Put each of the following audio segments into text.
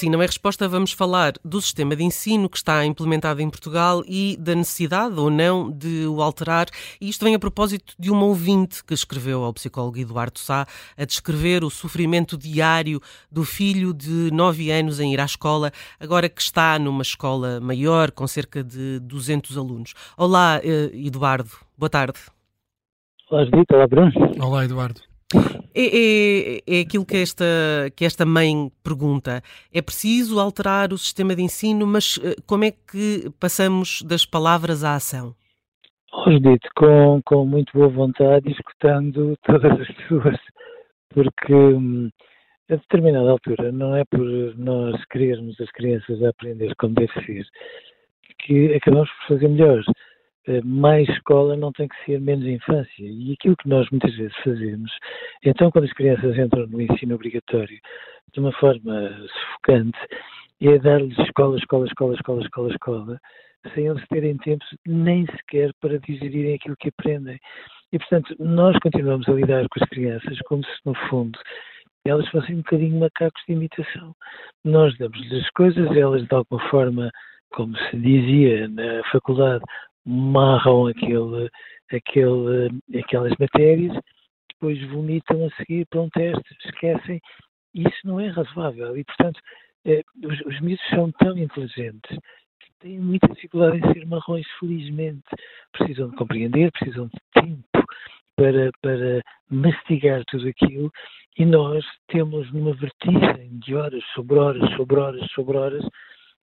Sim, não é resposta, vamos falar do sistema de ensino que está implementado em Portugal e da necessidade ou não de o alterar. E isto vem a propósito de uma ouvinte que escreveu ao psicólogo Eduardo Sá a descrever o sofrimento diário do filho de 9 anos em ir à escola, agora que está numa escola maior, com cerca de 200 alunos. Olá, eh, Eduardo. Boa tarde. Olá, Judita. Olá, Bruno. Olá, Eduardo. É, é, é, aquilo que esta, que esta mãe pergunta. É preciso alterar o sistema de ensino, mas eh, como é que passamos das palavras à ação? Oh, com, com muito boa vontade, escutando todas as pessoas, porque hum, a determinada altura não é por nós querermos as crianças a aprender como deve ser que acabamos por fazer melhor. Eh, mais escola não tem que ser menos infância. E aquilo que nós muitas vezes fazemos, então quando as crianças entram no ensino obrigatório de uma forma sufocante, é dar-lhes escola, escola, escola, escola, escola, escola, sem eles terem tempo nem sequer para digerirem aquilo que aprendem. E, portanto, nós continuamos a lidar com as crianças como se, no fundo, elas fossem um bocadinho macacos de imitação. Nós damos-lhes as coisas, elas, de alguma forma, como se dizia na faculdade, marram aquele, aquele, aquelas matérias, depois vomitam a seguir para um teste, esquecem. Isso não é razoável e, portanto, eh, os, os são tão inteligentes que têm muita dificuldade em ser marrões, felizmente. Precisam de compreender, precisam de tempo para, para mastigar tudo aquilo e nós temos numa vertigem de horas sobre horas, sobre horas, sobre horas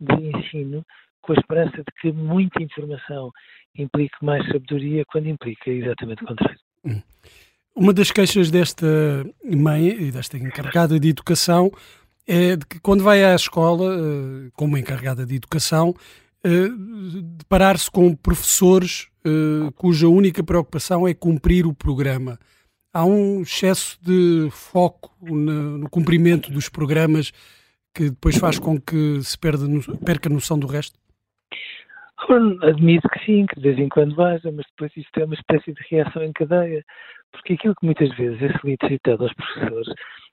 de ensino com a esperança de que muita informação implique mais sabedoria, quando implica exatamente o contrário. Hum. Uma das queixas desta mãe e desta encarregada de educação é de que quando vai à escola, eh, como encarregada de educação, eh, deparar-se com professores eh, cuja única preocupação é cumprir o programa. Há um excesso de foco no cumprimento dos programas que depois faz com que se perca a noção do resto? Admito que sim, que de vez em quando vaza, mas depois isto é uma espécie de reação em cadeia, porque aquilo que muitas vezes é solicitado aos professores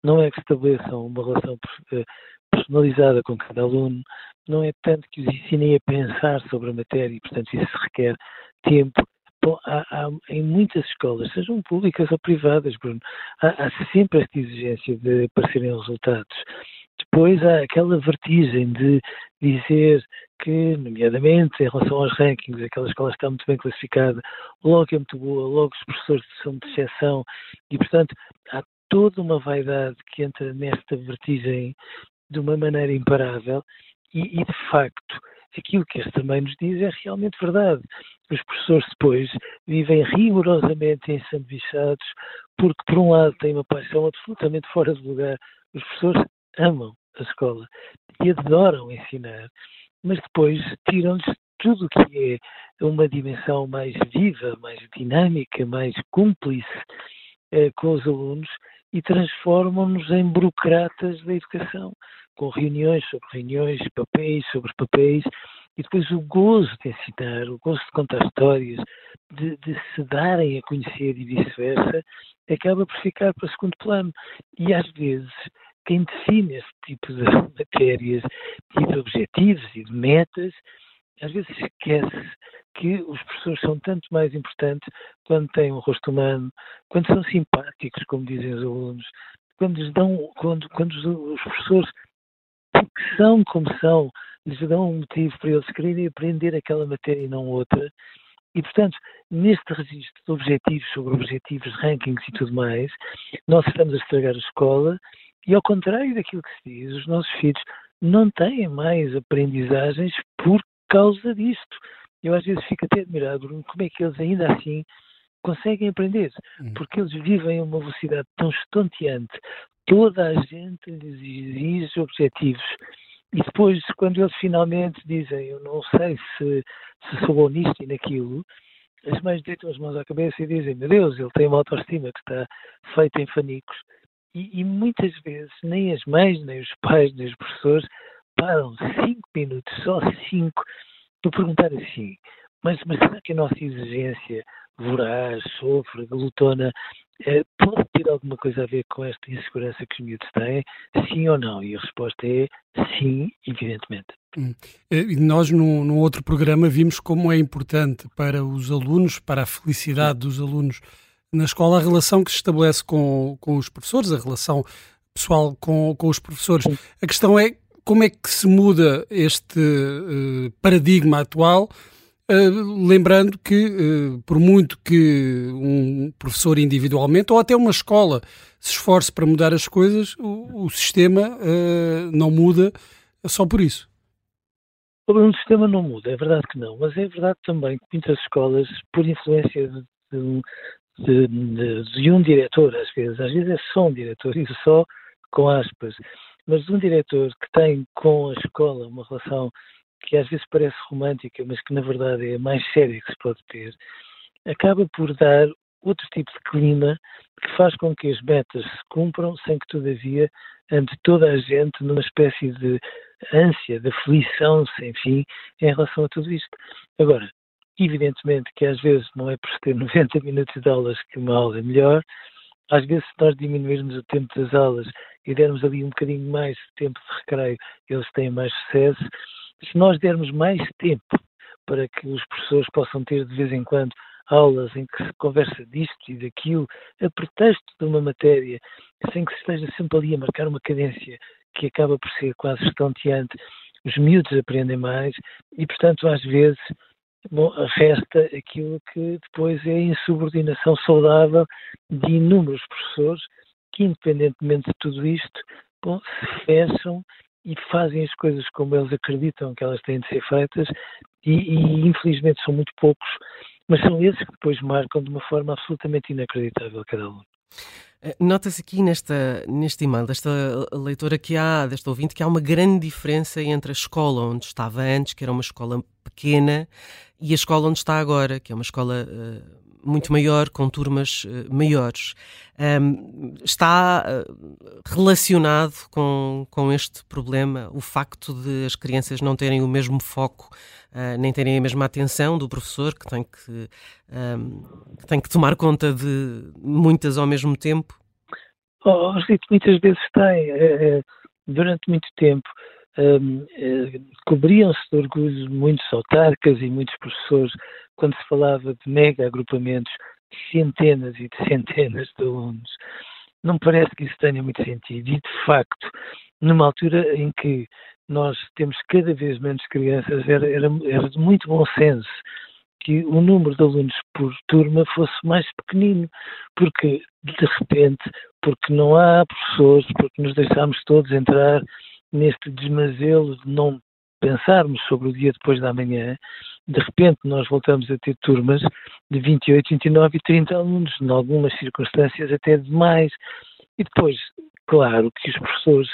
não é que estabeleçam uma relação eh, personalizada com cada aluno, não é tanto que os ensinem a pensar sobre a matéria e, portanto, isso requer tempo. Bom, há, há, em muitas escolas, sejam públicas ou privadas, Bruno, há, há sempre esta exigência de aparecerem resultados. Depois há aquela vertigem de dizer que, nomeadamente, em relação aos rankings, aquela escola está muito bem classificada, logo é muito boa, logo os professores são de exceção, e, portanto, há toda uma vaidade que entra nesta vertigem de uma maneira imparável, e, e de facto, aquilo que este também nos diz é realmente verdade. Os professores depois vivem rigorosamente ensanduichados, porque, por um lado, têm uma paixão absolutamente fora de lugar. Os professores amam a escola e adoram ensinar, mas depois tiram-lhes tudo o que é uma dimensão mais viva, mais dinâmica, mais cúmplice eh, com os alunos e transformam-nos em burocratas da educação, com reuniões sobre reuniões, papéis sobre papéis, e depois o gozo de ensinar, o gozo de contar histórias, de, de se darem a conhecer e vice-versa, acaba por ficar para segundo plano. E às vezes quem define esse tipo de matérias e de objetivos e de metas, às vezes esquece que os professores são tanto mais importantes quando têm um rosto humano, quando são simpáticos, como dizem os alunos, quando lhes dão, quando, quando os professores, porque são como são, lhes dão um motivo para eles quererem aprender aquela matéria e não outra, E, portanto, neste registro de objetivos sobre objetivos, rankings e tudo mais, nós estamos a estragar a escola e, ao contrário daquilo que se diz, os nossos filhos não têm mais aprendizagens por causa disto. Eu às vezes fico até admirado como é que eles ainda assim conseguem aprender, hum. porque eles vivem a uma velocidade tão estonteante. Toda a gente lhes exige objetivos. E depois, quando eles finalmente dizem, eu não sei se, se sou bom nisto e naquilo, as mães deitam as mãos à cabeça e dizem, meu Deus, ele tem uma autoestima que está feita em fanicos. E, e muitas vezes nem as mães, nem os pais, nem os professores param cinco minutos, só cinco, para perguntar assim, mas, mas será que a nossa exigência voraz, sofre, glutona, eh, pode ter alguma coisa a ver com esta insegurança que os miúdos têm? Sim ou não? E a resposta é sim, evidentemente. Hum. Eh, nós, num, num, outro programa, vimos como é importante para os alunos, para a felicidade dos alunos na escola, a relação que se estabelece com, com os professores, a relação pessoal com, com os professores. A questão é como é que se muda este uh, paradigma atual Uh, lembrando que, uh, por muito que um professor individualmente ou até uma escola se esforce para mudar as coisas, o, o sistema não muda só por isso. O sistema não muda, é verdade que não, mas é verdade também que muitas escolas, por influência de, de, de, de um diretor, às vezes, às vezes é só um diretor, e só com aspas, mas de um diretor que tem com a escola uma relação que às vezes parece romântica, mas que na verdade é a mais séria que se pode ter, acaba por dar outro tipo de clima que faz com que as metas se cumpram sem que, todavia, ante toda a gente numa espécie de ânsia, de aflição sem fim em relação a tudo isto. Agora, evidentemente que às vezes não é por ter 90 minutos de aulas que uma aula é melhor, às vezes se nós diminuirmos o tempo das aulas e dermos ali um bocadinho mais de tempo de recreio, eles têm mais sucesso. Se nós dermos mais tempo para que os professores possam ter de vez em quando aulas em que se conversa disto e daquilo, a pretexto de uma matéria, sem que se esteja sempre ali a marcar uma cadência que acaba por ser quase estonteante, os miúdos aprendem mais e, portanto, às vezes bom, resta aquilo que depois é a insubordinação saudável de inúmeros professores que, independentemente de tudo isto, bom, se fecham e fazem as coisas como eles acreditam que elas têm de ser feitas e, e infelizmente são muito poucos, mas são esses que depois marcam de uma forma absolutamente inacreditável cada aluno. Eh, nota-se aqui nesta, neste e-mail desta leitora que há, desta ouvinte, que há uma grande diferença entre a escola onde estava antes, que era uma escola pequena, e a escola onde está agora, que é uma escola uh, muito maior, com turmas uh, maiores. Um, está uh, relacionado com, com este problema o facto de as crianças não terem o mesmo foco, uh, nem terem a mesma atenção do professor, que tem que, um, que tem que tomar conta de muitas ao mesmo tempo? Oh, muitas vezes tem. É, durante muito tempo um, é, cobriam-se de orgulho muitos autarcas e muitos professores quando se falava de mega agrupamentos de centenas e de centenas de alunos. Não me parece que isso tenha muito sentido. E, de facto, numa altura em que nós temos cada vez menos crianças, era, era, era de muito bom senso que o número de alunos por turma fosse mais pequenino, porque, de repente, porque não há professores, porque nos deixámos todos entrar neste desmazelo de não pensarmos sobre o dia depois da manhã, de repente nós voltamos a ter turmas de 28, 29 e 30 alunos, em algumas circunstâncias até demais. E depois, claro que os professores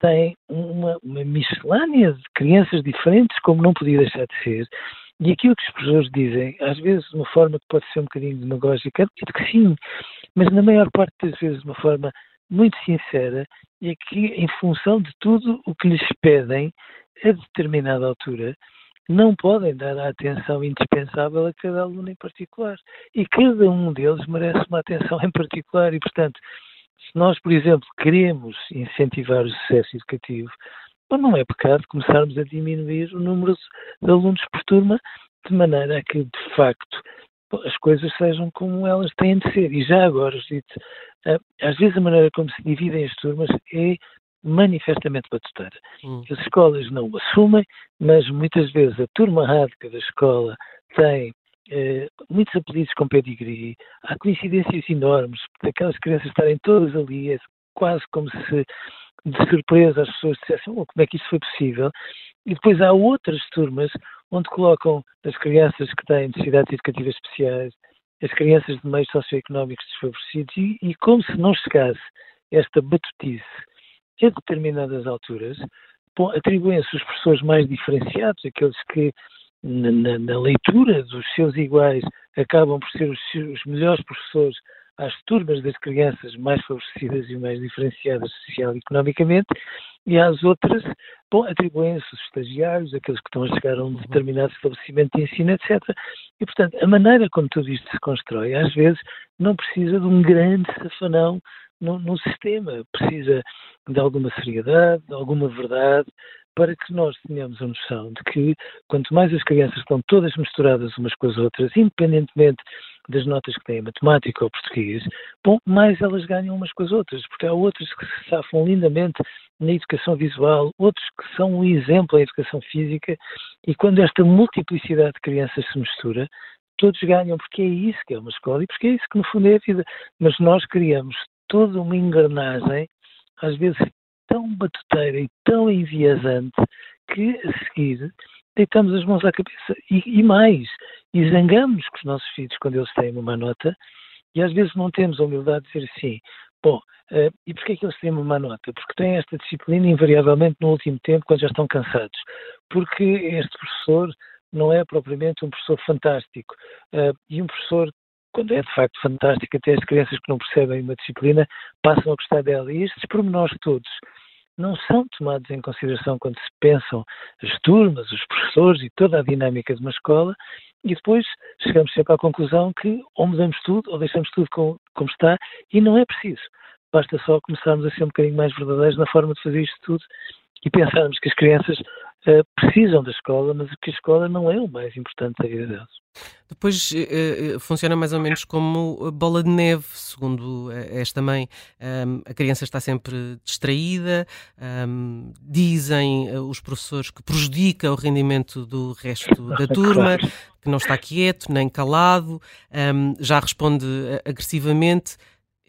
têm uma, uma miscelânea de crianças diferentes, como não podia deixar de ser, e aquilo que os professores dizem, às vezes de uma forma que pode ser um bocadinho demagógica, acredito que sim, mas na maior parte das vezes de uma forma muito sincera, é que em função de tudo o que lhes pedem, a determinada altura, não podem dar a atenção indispensável a cada aluno em particular. E cada um deles merece uma atenção em particular. E, portanto, se nós, por exemplo, queremos incentivar o sucesso educativo, não é pecado começarmos a diminuir o número de alunos por turma, de maneira a que, de facto, as coisas sejam como elas têm de ser. E já agora, eh, às vezes a maneira como se dividem as turmas é manifestamente batuteira. Hum. As escolas não o assumem, mas muitas vezes a turma radica da escola tem eh, muitos apelidos com pedigree, há coincidências enormes, aquelas crianças estarem todas ali, é quase como se de surpresa as pessoas dissessem oh, como é que isso foi possível. E depois há outras turmas onde colocam as crianças que têm necessidades educativas especiais, as crianças de meios socioeconómicos desfavorecidos, e, e como se não chegasse esta batutice a determinadas alturas, atribuem-se os professores mais diferenciados, aqueles que na, na, leitura dos seus iguais acabam por ser os, os melhores professores às turmas das crianças mais favorecidas e mais diferenciadas social e economicamente, e às outras, bom, atribuem-se os estagiários, aqueles que estão a chegar a um determinado estabelecimento de ensino, etc. E, portanto, a maneira como tudo isto se constrói, às vezes, não precisa de um grande safanão no, no sistema, precisa de alguma seriedade, de alguma verdade, para que nós tenhamos a noção de que quanto mais as crianças estão todas misturadas umas com as outras, independentemente das notas que têm em matemática ou português, bom, mais elas ganham umas com as outras, porque há outras que se safam lindamente na educação visual, outros que são um exemplo em educação física, e quando esta multiplicidade de crianças se mistura, todos ganham, porque é isso que é uma escola e porque é isso que no fundo é a vida. Mas nós criamos toda uma engrenagem, às vezes tão batuteira e tão enviesante, que a seguir deitamos as mãos à cabeça. E, e mais, e zangamos com os nossos filhos quando eles têm uma nota, e às vezes não temos a humildade de dizer assim, bom, uh, e porquê é que eles têm uma má nota? Porque têm esta disciplina invariavelmente no último tempo, quando já estão cansados. Porque este professor não é propriamente um professor fantástico. Uh, e um professor, quando é de facto fantástico, até as crianças que não percebem uma disciplina passam a gostar dela. E estes pormenores todos não são tomados em consideração quando se pensam as turmas, os professores e toda a dinâmica de uma escola, e depois chegamos sempre à conclusão que ou mudamos tudo ou deixamos tudo como, como está, e não é preciso. Basta só começarmos a ser um bocadinho mais verdadeiros na forma de fazer isto tudo e pensarmos que as crianças uh, precisam da escola, mas que a escola não é o mais importante da vida deles. Depois uh, funciona mais ou menos como bola de neve, segundo esta mãe. Um, a criança está sempre distraída, um, dizem os professores que prejudica o rendimento do resto da turma, claro. que não está quieto nem calado, um, já responde agressivamente.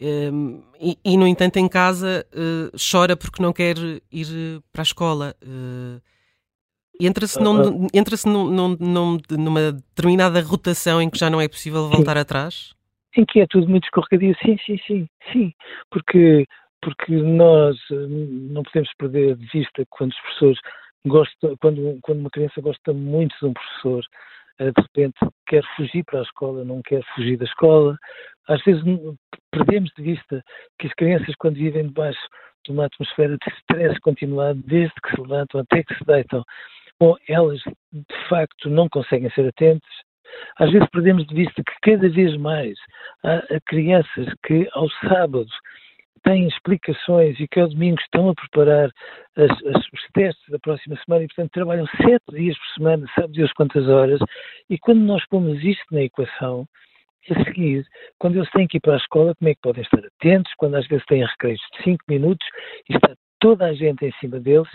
Um, e, e, no entanto, em casa uh, chora porque não quer ir para a escola. Uh, Entra-se uh, entra num, num, num, numa determinada rotação em que já não é possível voltar sim. atrás? Em que é tudo muito escorregadio, sim, sim, sim, sim. Porque, porque nós não podemos perder de vista quando os professores gostam, quando, quando uma criança gosta muito de um professor, de repente quer fugir para a escola, não quer fugir da escola. Às vezes perdemos de vista que as crianças, quando vivem debaixo de uma atmosfera de stress continuado, desde que se levantam até que se deitam, bom, elas de facto não conseguem ser atentas. Às vezes perdemos de vista que cada vez mais há crianças que ao sábado têm explicações e que ao domingo estão a preparar as, as, os testes da próxima semana e, portanto, trabalham sete dias por semana, sabe Deus quantas horas, e quando nós pomos isto na equação, a seguir, quando eles têm que ir para a escola, como é que podem estar atentos, quando às vezes têm recreios de cinco minutos e está toda a gente em cima deles,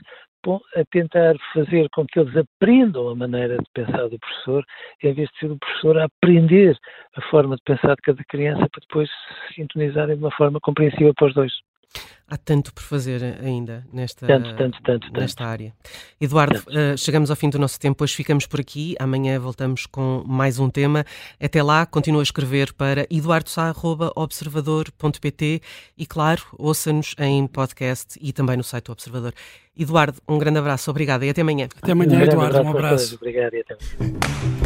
a tentar fazer com que eles aprendam a maneira de pensar do professor, em vez de ser o professor a aprender a forma de pensar de cada criança para depois se sintonizarem de uma forma compreensível para os dois. Há tanto por fazer ainda nesta, tanto, tanto, tanto, nesta área. Eduardo, uh, chegamos ao fim do nosso tempo, hoje ficamos por aqui. Amanhã voltamos com mais um tema. Até lá, continua a escrever para eduardosá.observador.pt e, claro, ouça-nos em podcast e também no site do Observador. Eduardo, um grande abraço, obrigado e até amanhã. Até amanhã, um Eduardo, um abraço. Obrigado e até amanhã.